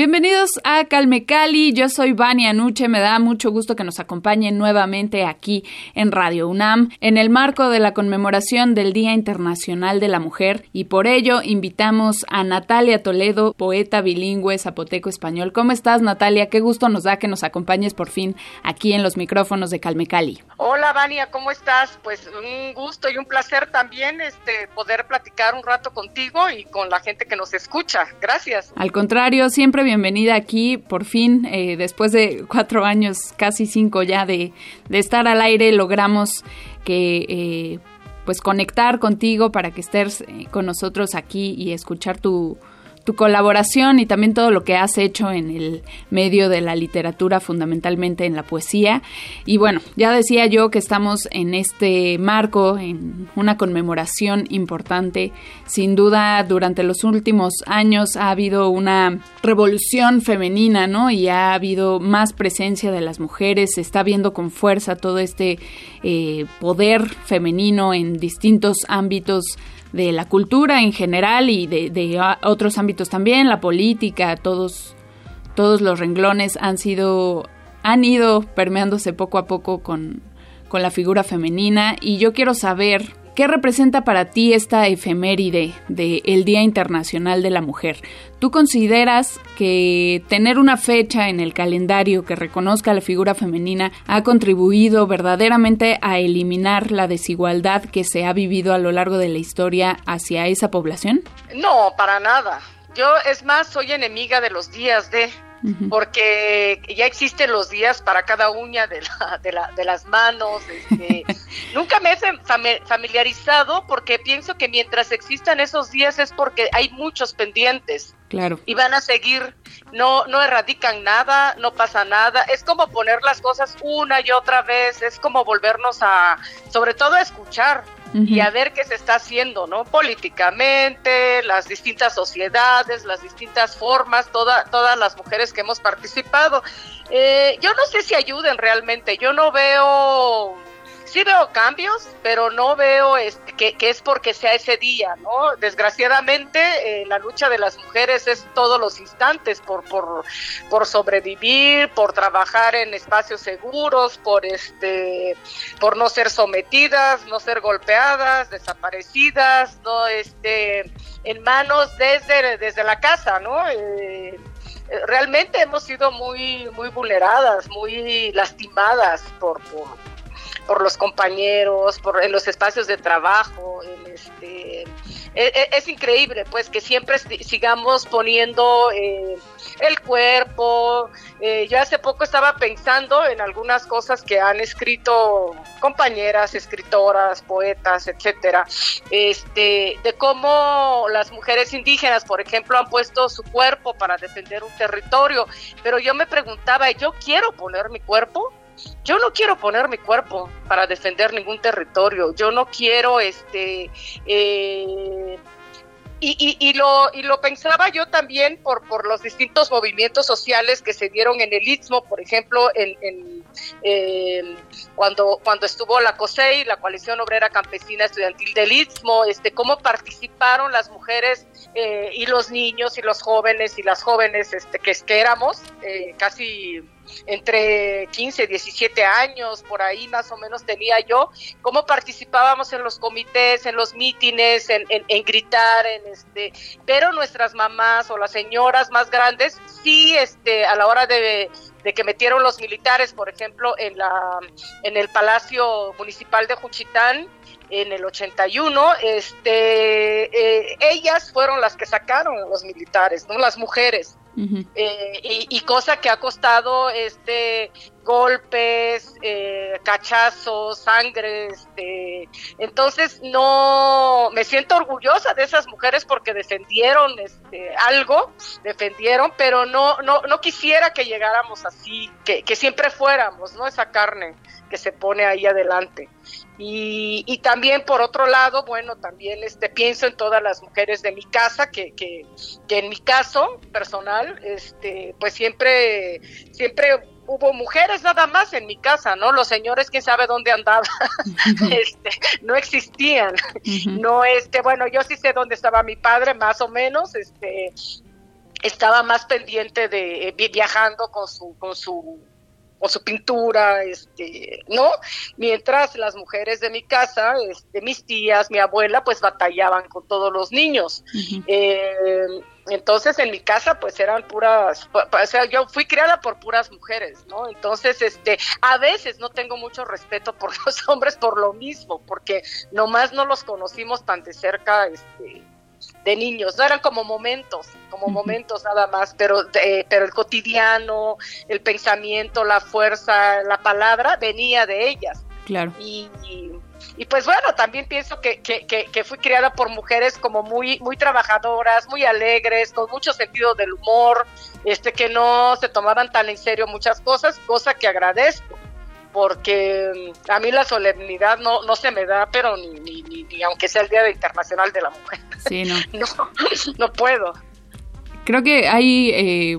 Bienvenidos a Calme Cali, yo soy Vania Nuche, me da mucho gusto que nos acompañen nuevamente aquí en Radio UNAM en el marco de la conmemoración del Día Internacional de la Mujer y por ello invitamos a Natalia Toledo, poeta bilingüe zapoteco español. ¿Cómo estás Natalia? Qué gusto nos da que nos acompañes por fin aquí en los micrófonos de Calme Cali. Hola Vania, ¿cómo estás? Pues un gusto y un placer también este poder platicar un rato contigo y con la gente que nos escucha. Gracias. Al contrario, siempre bienvenida aquí, por fin, eh, después de cuatro años, casi cinco ya de, estar al aire, logramos que... Eh, pues conectar contigo para que estés eh, con nosotros aquí y escuchar tu, tu colaboración y también todo lo que has hecho en el medio de la literatura, fundamentalmente en la poesía. Y bueno, ya decía yo que estamos en este marco, en una conmemoración importante. Sin duda, durante los últimos años ha habido una revolución femenina, ¿no? Y ha habido más presencia de las mujeres, se está viendo con fuerza todo este eh, poder femenino en distintos ámbitos de la cultura en general y de, otros ámbitos también, la política, todos, todos los renglones han sido, han ido permeándose poco a poco con, con la figura femenina y yo quiero saber ¿Qué representa para ti esta efeméride del Día Internacional de la Mujer? ¿Tú consideras que tener una fecha en el calendario que reconozca la figura femenina ha contribuido verdaderamente a eliminar la desigualdad que se ha vivido a lo largo de la historia hacia esa población? No, para nada. Yo, es más, soy enemiga de los días de porque ya existen los días para cada uña de, la, de, las manos. Este, nunca me he familiarizado porque pienso que mientras existan esos días es porque hay muchos pendientes. Claro. Y van a seguir, no, no erradican nada, no pasa nada. Es como poner las cosas una y otra vez, es como volvernos a, sobre todo a escuchar y a ver qué se está haciendo, ¿no? Políticamente, las distintas sociedades, las distintas formas, toda, todas las mujeres que hemos participado. Eh, yo no sé si ayuden realmente, yo no veo sí veo cambios, pero no veo este, que, es porque sea ese día, ¿no? Desgraciadamente, eh, la lucha de las mujeres es todos los instantes por, por, por sobrevivir, por trabajar en espacios seguros, por, este, por no ser sometidas, no ser golpeadas, desaparecidas, no este, en manos desde, desde la casa, ¿no? Eh, realmente hemos sido muy muy vulneradas, muy lastimadas por, por, por los compañeros, por en los espacios de trabajo, este, e, e, es, increíble pues que siempre sigamos poniendo eh, el cuerpo. Eh, yo hace poco estaba pensando en algunas cosas que han escrito compañeras, escritoras, poetas, etcétera, este, de cómo las mujeres indígenas, por ejemplo, han puesto su cuerpo para defender un territorio. Pero yo me preguntaba, ¿yo quiero poner mi cuerpo? Yo no quiero poner mi cuerpo para defender ningún territorio, yo no quiero este eh, y, y, lo, y lo pensaba yo también por, por los distintos movimientos sociales que se dieron en el Istmo, por ejemplo, en, cuando, cuando estuvo la COSEI, la Coalición Obrera Campesina Estudiantil del Istmo, este, cómo participaron las mujeres eh, y los niños y los jóvenes y las jóvenes este, que, que éramos, eh, casi entre 15 y 17 años, por ahí más o menos tenía yo, cómo participábamos en los comités, en los mítines, en, gritar, en este, pero nuestras mamás o las señoras más grandes, sí, este, a la hora de, que metieron los militares, por ejemplo, en la, en el Palacio Municipal de Juchitán, en el 81, este, eh, ellas fueron las que sacaron a los militares, no las mujeres. Eh, y, cosa que ha costado este golpes, eh, cachazos, sangre, este, entonces no me siento orgullosa de esas mujeres porque defendieron este algo, defendieron, pero no no no quisiera que llegáramos así, que, que siempre fuéramos, ¿no? Esa carne que se pone ahí adelante. Y, y, también por otro lado, bueno, también este, pienso en todas las mujeres de mi casa, que, que, que en mi caso personal, este, pues siempre, siempre hubo mujeres nada más en mi casa, ¿no? Los señores, quién sabe dónde andaban, este, no existían. No, este, bueno, yo sí sé dónde estaba mi padre, más o menos, este, estaba más pendiente de eh, viajando con su, con su o su pintura, este, ¿no? Mientras las mujeres de mi casa, este, mis tías, mi abuela, pues batallaban con todos los niños. Eh, entonces en mi casa pues eran puras, o sea, yo fui criada por puras mujeres, ¿no? Entonces, este, a veces no tengo mucho respeto por los hombres por lo mismo, porque nomás no los conocimos tan de cerca, este, de niños, no eran como momentos, como momentos nada más, pero, pero el cotidiano, el pensamiento, la fuerza, la palabra venía de ellas. Claro. Y, y, pues bueno, también pienso que, que, que, fui criada por mujeres como muy, muy trabajadoras, muy alegres, con mucho sentido del humor, este que no se tomaban tan en serio muchas cosas, cosa que agradezco porque mm, a mí la solemnidad no, no se me da, pero ni, ni, aunque sea el Día Internacional de la Mujer. Sí, no. no, puedo. Creo que hay eh,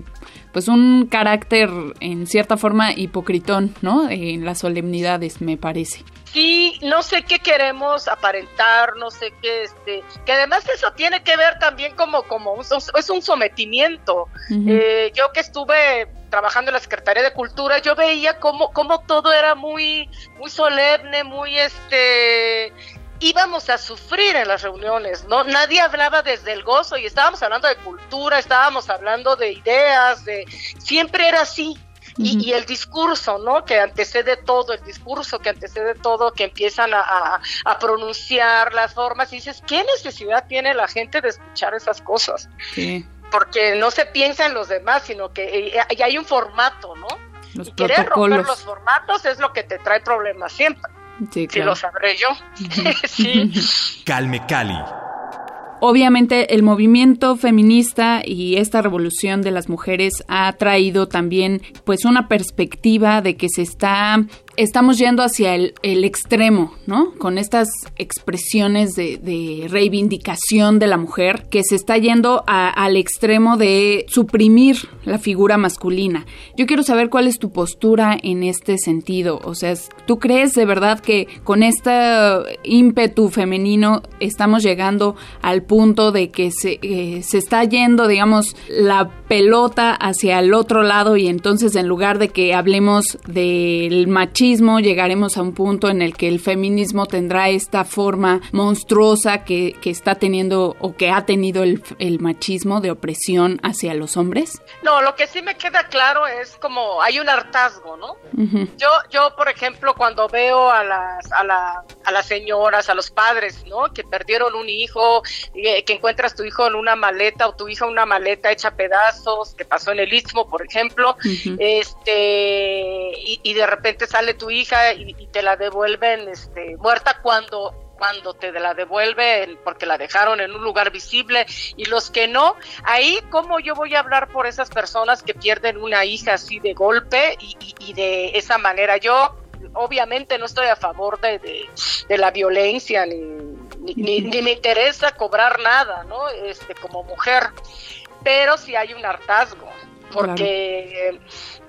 pues un carácter en cierta forma hipocritón, ¿no? En las solemnidades, me parece. Sí, no sé qué queremos aparentar, no sé qué, este, que además eso tiene que ver también como, como es un sometimiento. Eh, yo que estuve trabajando en la Secretaría de Cultura, yo veía como, como todo era muy, muy solemne, muy este íbamos a sufrir en las reuniones, ¿no? Nadie hablaba desde el gozo y estábamos hablando de cultura, estábamos hablando de ideas, de siempre era así. Y, el discurso, ¿no? Que antecede todo, el discurso que antecede todo, que empiezan a, a, pronunciar las formas y dices, ¿qué necesidad tiene la gente de escuchar esas cosas? Sí porque no se piensa en los demás, sino que eh, y hay un formato, ¿no? Los y querer romper los formatos es lo que te trae problemas siempre. Sí, Si lo sabré yo. sí. Calme Cali. Obviamente el movimiento feminista y esta revolución de las mujeres ha traído también pues una perspectiva de que se está estamos yendo hacia el, extremo, ¿no? Con estas expresiones de, reivindicación de la mujer que se está yendo al extremo de suprimir la figura masculina. Yo quiero saber cuál es tu postura en este sentido. O sea, ¿tú crees de verdad que con este ímpetu femenino estamos llegando al punto de que se, eh, se está yendo, digamos, la pelota hacia el otro lado y entonces en lugar de que hablemos del machismo, llegaremos a un punto en el que el feminismo tendrá esta forma monstruosa que, está teniendo o que ha tenido el, machismo de opresión hacia los hombres? No, lo que sí me queda claro es como hay un hartazgo, ¿no? Yo, yo, por ejemplo, cuando veo a las, a, la, a las señoras, a los padres, ¿no? Que perdieron un hijo, eh, que encuentras tu hijo en una maleta o tu hija en una maleta hecha pedazos, que pasó en el Istmo, por ejemplo, este, y, y de repente sale tu hija y, te la devuelven este, muerta cuando cuando te la devuelven porque la dejaron en un lugar visible y los que no, ahí cómo yo voy a hablar por esas personas que pierden una hija así de golpe y, de esa manera. Yo obviamente no estoy a favor de, de, la violencia ni, ni, ni, me interesa cobrar nada, ¿no? Este, como mujer, pero si hay un hartazgo porque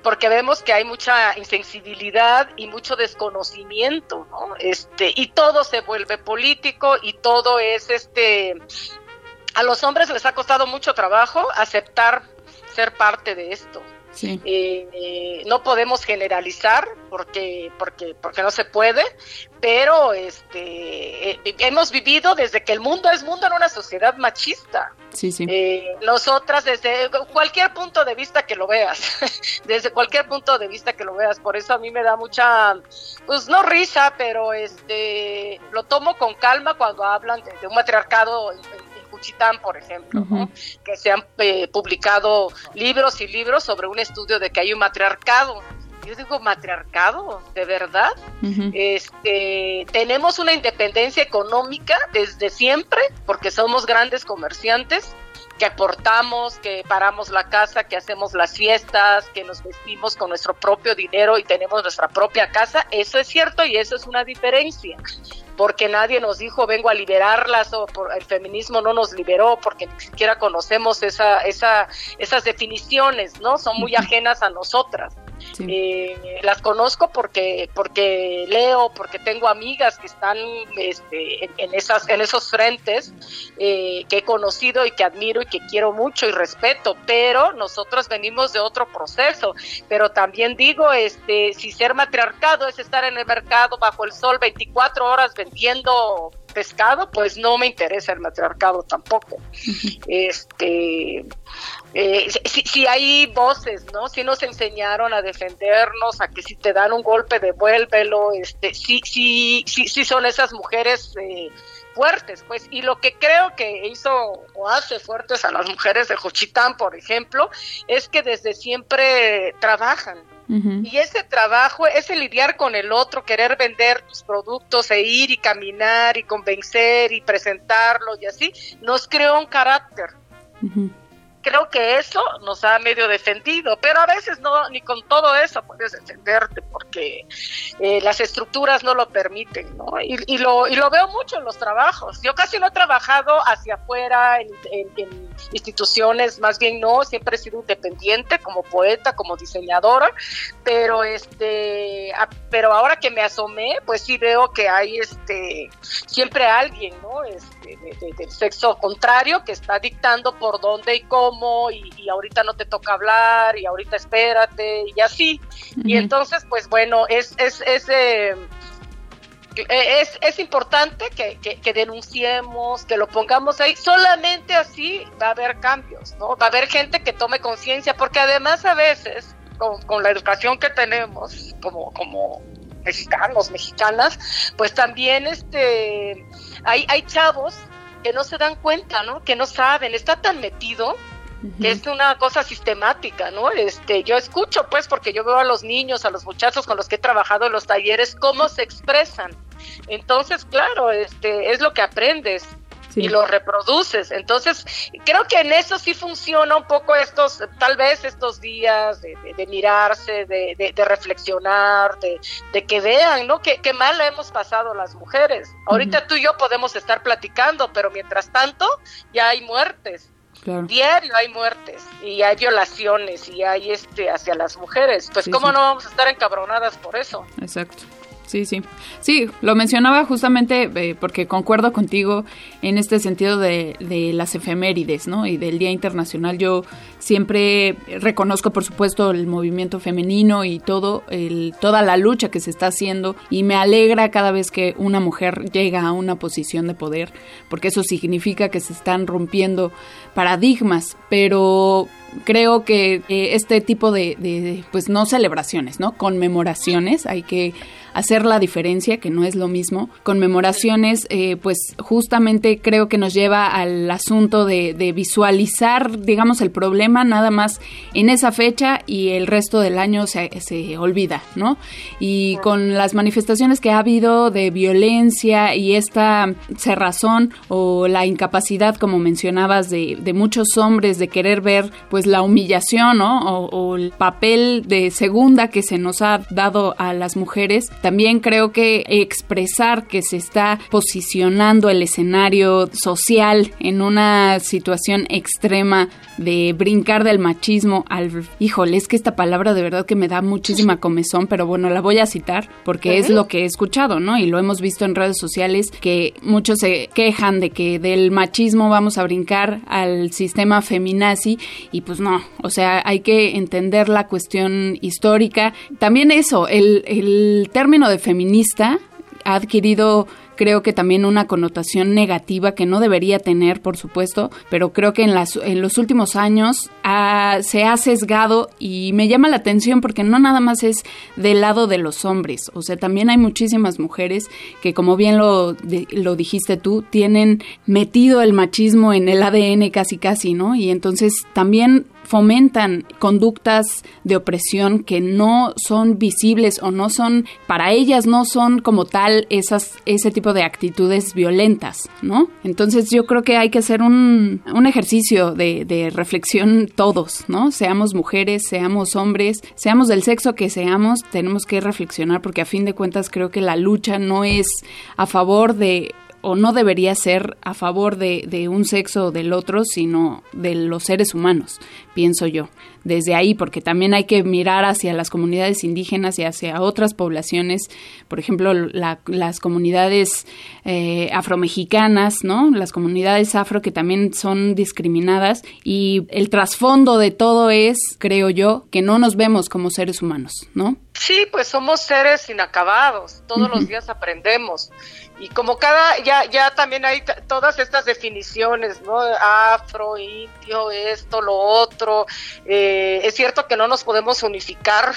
porque vemos que hay mucha insensibilidad y mucho desconocimiento, ¿no? Este, y todo se vuelve político y todo es este a los hombres les ha costado mucho trabajo aceptar ser parte de esto. Eh, no podemos generalizar porque, porque, porque no se puede, pero este, eh, hemos vivido desde que el mundo es mundo en una sociedad machista. Sí, sí. Eh, nosotras desde cualquier punto de vista que lo veas, desde cualquier punto de vista que lo veas, por eso a mí me da mucha, pues no risa, pero este, lo tomo con calma cuando hablan de, un matriarcado Juchitán, por ejemplo, que se han eh, publicado libros y libros sobre un estudio de que hay un matriarcado. Yo digo matriarcado, de verdad. este, tenemos una independencia económica desde siempre, porque somos grandes comerciantes, que aportamos, que paramos la casa, que hacemos las fiestas, que nos vestimos con nuestro propio dinero y tenemos nuestra propia casa. Eso es cierto y eso es una diferencia porque nadie nos dijo vengo a liberarlas o por, el feminismo no nos liberó porque ni siquiera conocemos esa, esa, esas definiciones, ¿no? Son muy ajenas a nosotras. Eh, las conozco porque porque leo, porque tengo amigas que están este, en, esas en esos frentes eh, que he conocido y que admiro y que quiero mucho y respeto, pero nosotros venimos de otro proceso. Pero también digo, este, si ser matriarcado es estar en el mercado bajo el sol 24 horas vendiendo pescado, pues no me interesa el matriarcado tampoco. Este, eh, si, hay voces, ¿no? Si nos enseñaron a defendernos, a que si te dan un golpe devuélvelo, este, sí, sí, sí, sí son esas mujeres eh, fuertes, pues. Y lo que creo que hizo o hace fuertes a las mujeres de Juchitán, por ejemplo, es que desde siempre trabajan y ese trabajo, ese lidiar con el otro, querer vender tus productos e ir y caminar y convencer y presentarlos y así, nos creó un carácter. Creo que eso nos ha medio defendido, pero a veces no, ni con todo eso puedes defenderte porque eh, las estructuras no lo permiten, ¿no? Y, lo, y lo veo mucho en los trabajos. Yo casi no he trabajado hacia afuera en, instituciones, más bien no, siempre he sido independiente como poeta, como diseñadora, pero este, pero ahora que me asomé, pues sí veo que hay este, siempre alguien, ¿no? Este, del sexo contrario que está dictando por dónde y cómo y, ahorita no te toca hablar y ahorita espérate y así. Y entonces, pues bueno, es, es, es, eh, es, es, importante que, que, denunciemos, que lo pongamos ahí. Solamente así va a haber cambios, ¿no? Va a haber gente que tome conciencia, porque además a veces, con, con, la educación que tenemos como, como mexicanos, mexicanas, pues también este, hay, hay chavos que no se dan cuenta, ¿no? Que no saben, está tan metido que es una cosa sistemática, ¿no? Este, yo escucho, pues, porque yo veo a los niños, a los muchachos con los que he trabajado en los talleres, cómo se expresan. Entonces, claro, este, es lo que aprendes. y lo reproduces. Entonces, creo que en eso sí funciona un poco estos, tal vez estos días de, mirarse, de, reflexionar, de, que vean, ¿no? Que, mal hemos pasado las mujeres. Ahorita tú y yo podemos estar platicando, pero mientras tanto ya hay muertes. Diario hay muertes y hay violaciones y hay este hacia las mujeres. Pues cómo no vamos a estar encabronadas por eso. Exacto. Sí, sí. Sí, lo mencionaba justamente eh, porque concuerdo contigo en este sentido de, de, las efemérides, ¿no? Y del Día Internacional. Yo siempre reconozco, por supuesto, el movimiento femenino y todo, el, toda la lucha que se está haciendo y me alegra cada vez que una mujer llega a una posición de poder, porque eso significa que se están rompiendo paradigmas, pero creo que este tipo de, pues no celebraciones, ¿no? Conmemoraciones, hay que hacer la diferencia, que no es lo mismo. Conmemoraciones, eh, pues justamente creo que nos lleva al asunto de, visualizar, digamos, el problema nada más en esa fecha y el resto del año se, se olvida, ¿no? Y con las manifestaciones que ha habido de violencia y esta cerrazón o la incapacidad, como mencionabas, de, de muchos hombres de querer ver, pues, la humillación, ¿no? O, o el papel de segunda que se nos ha dado a las mujeres, también creo que expresar que se está posicionando el escenario social en una situación extrema de brincar del machismo al... Híjole, es que esta palabra de verdad que me da muchísima comezón, pero bueno, la voy a citar porque es lo que he escuchado, ¿no? Y lo hemos visto en redes sociales que muchos se quejan de que del machismo vamos a brincar al sistema feminazi y pues no, o sea, hay que entender la cuestión histórica. También eso, el, el término de feminista ha adquirido creo que también una connotación negativa que no debería tener, por supuesto, pero creo que en, las, en los últimos años se ha sesgado y me llama la atención porque no nada más es del lado de los hombres, o sea, también hay muchísimas mujeres que, como bien lo, lo dijiste tú, tienen metido el machismo en el ADN casi casi, ¿no? Y entonces también fomentan conductas de opresión que no son visibles o no son, para ellas no son como tal esas, ese tipo de actitudes violentas, ¿no? Entonces yo creo que hay que hacer un, un ejercicio de, de reflexión todos, ¿no? Seamos mujeres, seamos hombres, seamos del sexo que seamos, tenemos que reflexionar porque a fin de cuentas creo que la lucha no es a favor de o no debería ser a favor de, de, un sexo o del otro, sino de los seres humanos, pienso yo. Desde ahí, porque también hay que mirar hacia las comunidades indígenas y hacia otras poblaciones, por ejemplo, las comunidades eh, afromexicanas, ¿no? Las comunidades afro que también son discriminadas y el trasfondo de todo es, creo yo, que no nos vemos como seres humanos, ¿no? Sí, pues somos seres inacabados, todos los días aprendemos y como cada, ya, ya también hay todas estas definiciones, ¿no? Afro, indio, esto, lo otro. Eh, es cierto que no nos podemos unificar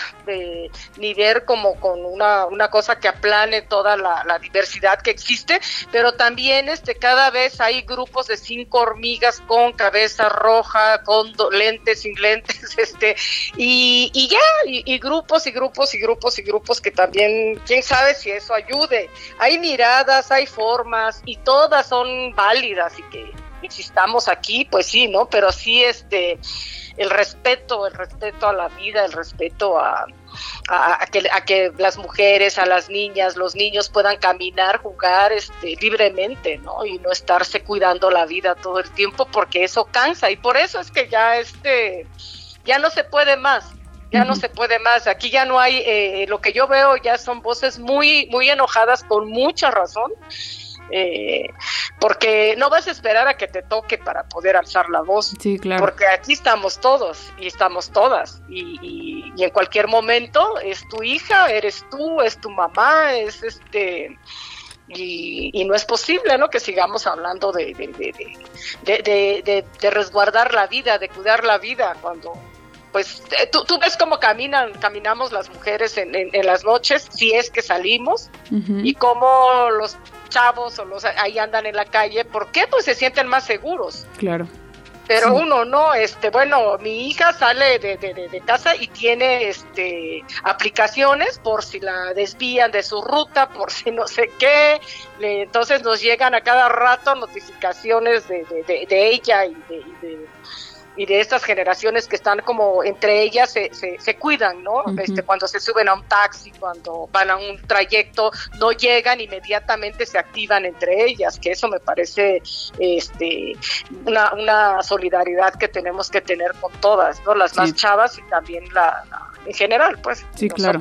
ni ver como con una, una cosa que aplane toda la, diversidad que existe, pero también este, cada vez hay grupos de cinco hormigas con cabeza roja, con lentes, sin lentes, este, y, y ya, y, grupos y grupos y grupos y grupos que también, quién sabe si eso ayude. Hay miradas, hay formas y todas son válidas y que existamos aquí, pues sí, ¿no? Pero sí, este, el respeto, el respeto a la vida, el respeto a, que, a que las mujeres, a las niñas, los niños puedan caminar, jugar este, libremente, ¿no? Y no estarse cuidando la vida todo el tiempo porque eso cansa y por eso es que ya este, ya no se puede más ya no se puede más. Aquí ya no hay, eh, lo que yo veo ya son voces muy, muy enojadas con mucha razón. Eh, porque no vas a esperar a que te toque para poder alzar la voz. Sí, claro. Porque aquí estamos todos y estamos todas. Y, en cualquier momento es tu hija, eres tú, es tu mamá, es este. Y, no es posible ¿no? que sigamos hablando de de, de, de, resguardar la vida, de cuidar la vida, cuando pues eh, tú, tú, ves cómo caminan, caminamos las mujeres en, en, las noches, si es que salimos, y cómo los chavos o los ahí andan en la calle, ¿por qué? Pues se sienten más seguros. Claro. Pero uno no, este, bueno, mi hija sale de, de, de, casa y tiene este aplicaciones por si la desvían de su ruta, por si no sé qué. entonces nos llegan a cada rato notificaciones de, de ella y de, y de estas generaciones que están como entre ellas se, se, cuidan, ¿no? este, cuando se suben a un taxi, cuando van a un trayecto, no llegan, inmediatamente se activan entre ellas, que eso me parece este, una, una solidaridad que tenemos que tener con todas, ¿no? Las más chavas y también la, en general, pues. Sí, claro.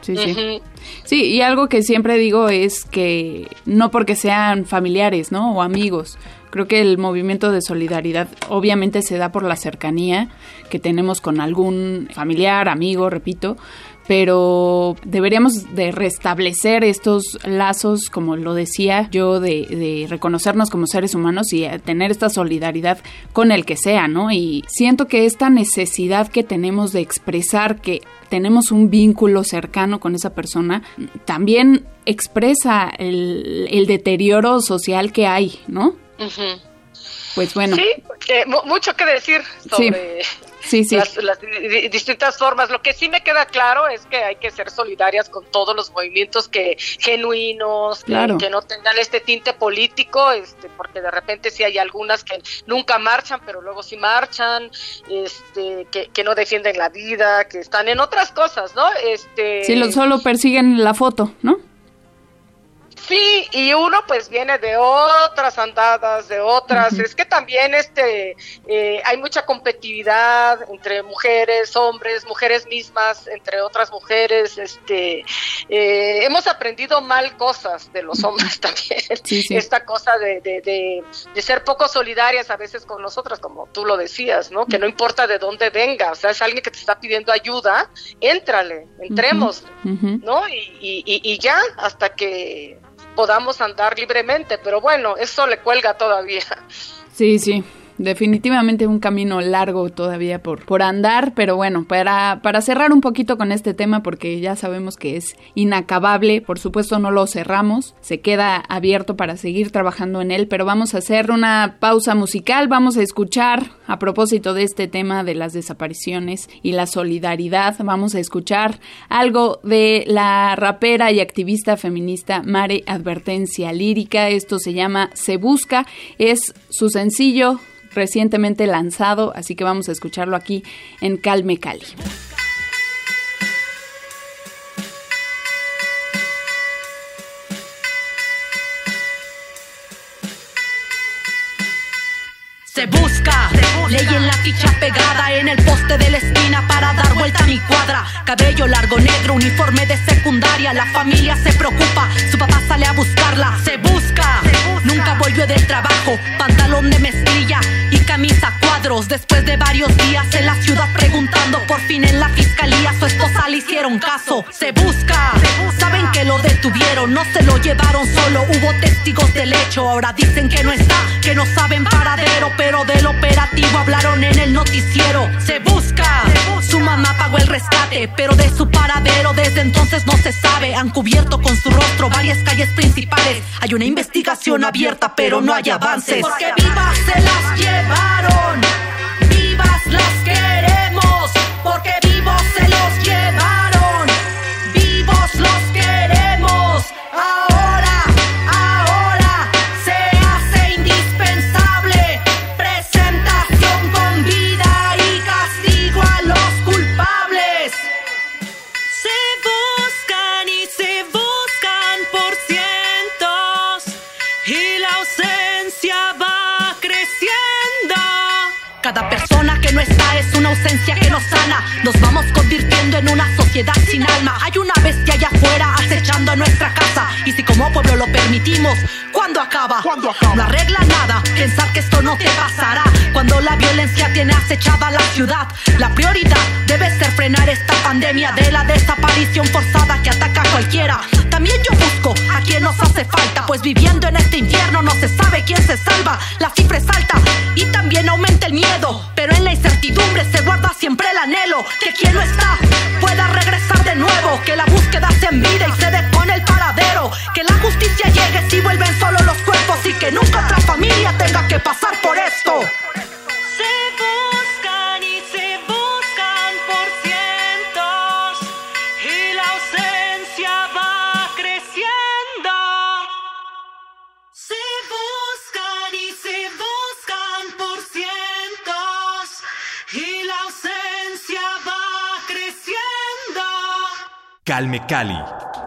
Sí, sí. Sí, y algo que siempre digo es que no porque sean familiares, ¿no? O amigos, Creo que el movimiento de solidaridad obviamente se da por la cercanía que tenemos con algún familiar, amigo, repito, pero deberíamos de restablecer estos lazos, como lo decía yo, de, reconocernos como seres humanos y tener esta solidaridad con el que sea, ¿no? Y siento que esta necesidad que tenemos de expresar que tenemos un vínculo cercano con esa persona, también expresa el, el deterioro social que hay, ¿no? Pues bueno. Sí, mucho que decir sobre Las, distintas formas. Lo que sí me queda claro es que hay que ser solidarias con todos los movimientos que genuinos, que, no tengan este tinte político, este, porque de repente sí hay algunas que nunca marchan, pero luego sí marchan, este, que, que no defienden la vida, que están en otras cosas, ¿no? Este, sí, solo persiguen la foto, ¿no? Sí, y uno pues viene de otras andadas, de otras. Es que también este eh, hay mucha competitividad entre mujeres, hombres, mujeres mismas, entre otras mujeres. Este eh, hemos aprendido mal cosas de los hombres también. Esta cosa de, de, de, ser poco solidarias a veces con nosotras, como tú lo decías, ¿no? Que no importa de dónde venga, o sea, es alguien que te está pidiendo ayuda, éntrale, entremos, ¿no? y, y, y ya hasta que podamos andar libremente, pero bueno, eso le cuelga todavía. Sí, sí, definitivamente un camino largo todavía por, por andar, pero bueno, para, para cerrar un poquito con este tema, porque ya sabemos que es inacabable, por supuesto no lo cerramos, se queda abierto para seguir trabajando en él, pero vamos a hacer una pausa musical, vamos a escuchar a propósito de este tema de las desapariciones y la solidaridad, vamos a escuchar algo de la rapera y activista feminista Mare Advertencia Lírica, esto se llama Se Busca, es su sencillo recientemente lanzado, así que vamos a escucharlo aquí en Calme Cali. Se busca, ley en la ficha pegada en el poste de la esquina para dar vuelta a mi cuadra. Cabello largo, negro, uniforme de secundaria. La familia se preocupa, su papá sale a buscarla. Se busca, nunca volvió del trabajo. Pantalón de mezclilla camisa cuadros. Después de varios días en la ciudad preguntando, por fin en la fiscalía su esposa le hicieron caso. Se busca, saben que lo detuvieron, no se lo llevaron solo. Hubo testigos del hecho, ahora dicen que no está, que no saben paradero pero del operativo hablaron en el noticiero. Se busca, su mamá pagó el rescate, pero de su paradero desde entonces no se sabe. Han cubierto con su rostro varias calles principales. Hay una investigación abierta, pero no hay avances. Sociedad sin alma. Hay una bestia allá afuera acechando a nuestra casa. Y si como pueblo lo permitimos, ¿cuándo acaba? No arregla nada pensar que esto no te pasará. Cuando la violencia tiene acechada la ciudad, la prioridad debe ser frenar esta pandemia de la desaparición forzada que ataca a cualquiera. También yo busco a quien nos hace falta, pues viviendo en este infierno no se sabe quién se salva. La cifra es alta y también aumenta el miedo, se guarda siempre el anhelo que quien no está pueda regresar de nuevo, que la búsqueda se envide y se depone el paradero, que la justicia llegue si vuelven solo los cuerpos y que nunca otra familia tenga que pasar por esto. Calme Cali.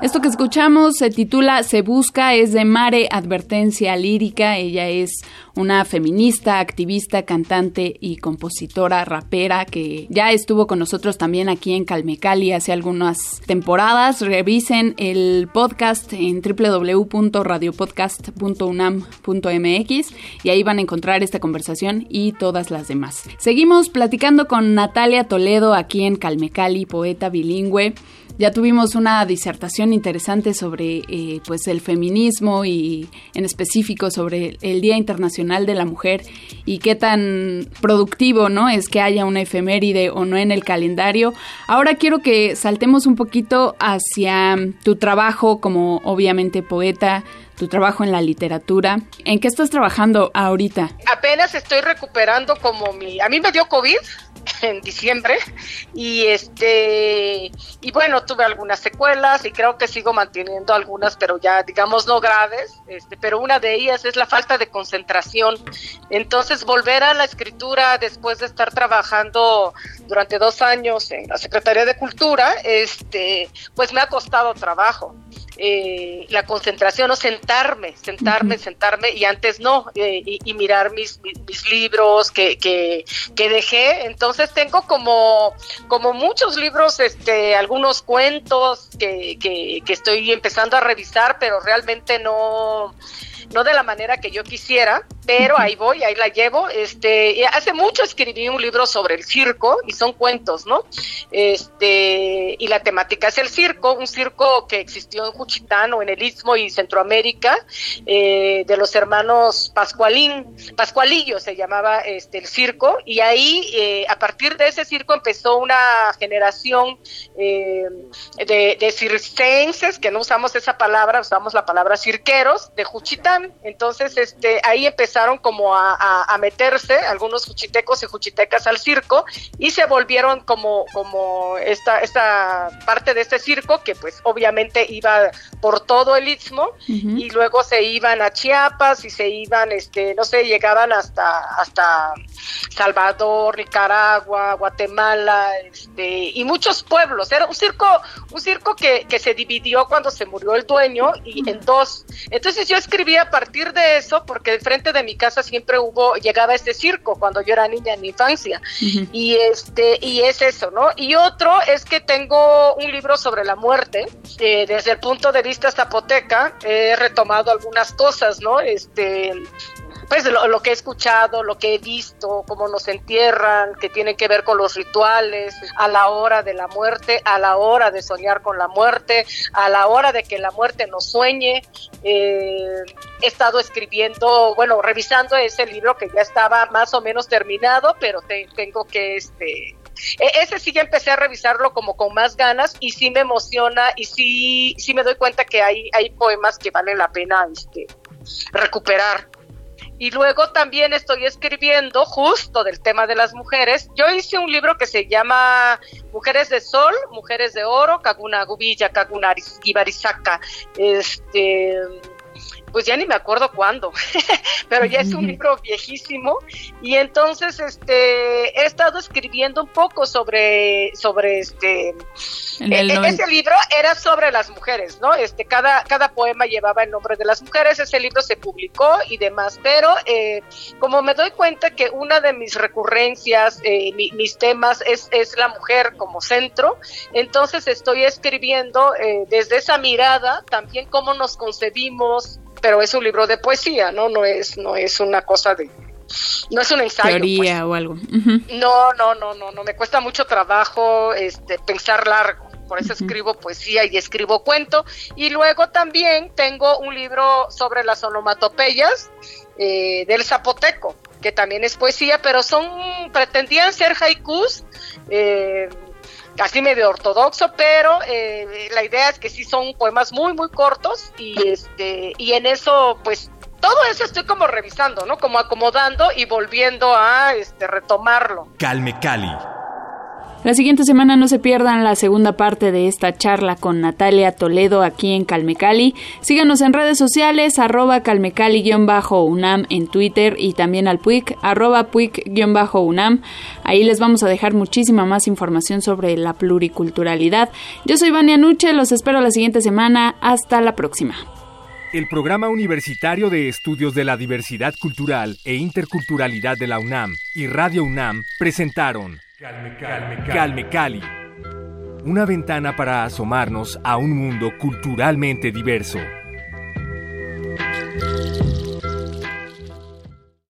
Esto que escuchamos se titula Se Busca, es de Mare Advertencia Lírica. Ella es una feminista, activista, cantante y compositora rapera que ya estuvo con nosotros también aquí en Calmecali hace algunas temporadas. Revisen el podcast en www.radiopodcast.unam.mx y ahí van a encontrar esta conversación y todas las demás. Seguimos platicando con Natalia Toledo aquí en Calmecali, poeta bilingüe. Ya tuvimos una disertación interesante sobre eh, pues el feminismo y en específico sobre el Día Internacional de la Mujer y qué tan productivo no es que haya una efeméride o no en el calendario. Ahora quiero que saltemos un poquito hacia tu trabajo como obviamente poeta, tu trabajo en la literatura. ¿En qué estás trabajando ahorita? Apenas estoy recuperando como mi... A mí me dio COVID en diciembre y este y bueno tuve algunas secuelas y creo que sigo manteniendo algunas pero ya digamos no graves este pero una de ellas es la falta de concentración entonces volver a la escritura después de estar trabajando durante dos años en la Secretaría de Cultura este pues me ha costado trabajo eh, la concentración o sentarme, sentarme, uh -huh. sentarme y antes no, eh, y, y, mirar mis, mis, mis libros que, que, que, dejé. Entonces tengo como, como muchos libros, este, algunos cuentos que, que, que estoy empezando a revisar, pero realmente no no de la manera que yo quisiera, pero ahí voy, ahí la llevo. Este, hace mucho escribí un libro sobre el circo y son cuentos, ¿no? Este, y la temática es el circo, un circo que existió en Juchitán o en el Istmo y Centroamérica, eh, de los hermanos Pascualín, Pascualillo se llamaba este el circo, y ahí eh, a partir de ese circo empezó una generación eh, de, de circenses, que no usamos esa palabra, usamos la palabra cirqueros, de Juchitán. Entonces, este, ahí empezaron como a, meterse algunos juchitecos y juchitecas al circo y se volvieron como, como esta, esta parte de este circo que pues obviamente iba por todo el istmo y luego se iban a Chiapas y se iban, este, no sé, llegaban hasta, hasta Salvador, Nicaragua, Guatemala, este, y muchos pueblos. Era un circo, un circo que, que se dividió cuando se murió el dueño y en dos. Entonces yo escribí a partir de eso, porque de frente de mi casa siempre hubo, llegaba este circo cuando yo era niña en mi infancia. Y este, y es eso, ¿no? Y otro es que tengo un libro sobre la muerte, eh, desde el punto de vista zapoteca, he retomado algunas cosas, ¿no? Este, pues lo, que he escuchado, lo que he visto, cómo nos entierran, que tiene que ver con los rituales, a la hora de la muerte, a la hora de soñar con la muerte, a la hora de que la muerte nos sueñe. Eh, he estado escribiendo, bueno, revisando ese libro que ya estaba más o menos terminado, pero tengo que este e, ese sí ya empecé a revisarlo como con más ganas y sí me emociona y sí, sí me doy cuenta que hay, hay poemas que valen la pena este, recuperar. Y luego también estoy escribiendo justo del tema de las mujeres. Yo hice un libro que se llama Mujeres de Sol, Mujeres de Oro, Kaguna Gubilla, Kaguna Ibarizaka. Este pues ya ni me acuerdo cuándo, pero ya es un libro viejísimo y entonces este he estado escribiendo un poco sobre sobre este e, e, ese libro era sobre las mujeres, ¿no? Este cada cada poema llevaba el nombre de las mujeres, ese libro se publicó y demás, pero eh, como me doy cuenta que una de mis recurrencias, eh, mis temas es, es la mujer como centro, entonces estoy escribiendo eh, desde esa mirada también cómo nos concebimos pero es un libro de poesía, ¿no? No es, no es una cosa de, no es un ensayo. Teoría pues. o algo. No, no, no, no, no, me cuesta mucho trabajo este, pensar largo. Por eso escribo poesía y escribo cuento. Y luego también tengo un libro sobre las onomatopeyas eh, del zapoteco, que también es poesía, pero son, pretendían ser haikus, eh, así medio ortodoxo, pero eh, la idea es que sí son poemas muy, muy cortos y, este, y en eso, pues, todo eso estoy como revisando, ¿no? Como acomodando y volviendo a este, retomarlo. Calme Cali. La siguiente semana no se pierdan la segunda parte de esta charla con Natalia Toledo aquí en Calmecali. Síganos en redes sociales, arroba calmecali-unam en Twitter y también al PUIC, arroba PUIC-unam. Ahí les vamos a dejar muchísima más información sobre la pluriculturalidad. Yo soy Vania Nuche, los espero la siguiente semana. Hasta la próxima. El Programa Universitario de Estudios de la Diversidad Cultural e Interculturalidad de la UNAM y Radio UNAM presentaron Calme, calme, calme, Cali. Una ventana para asomarnos a un mundo culturalmente diverso.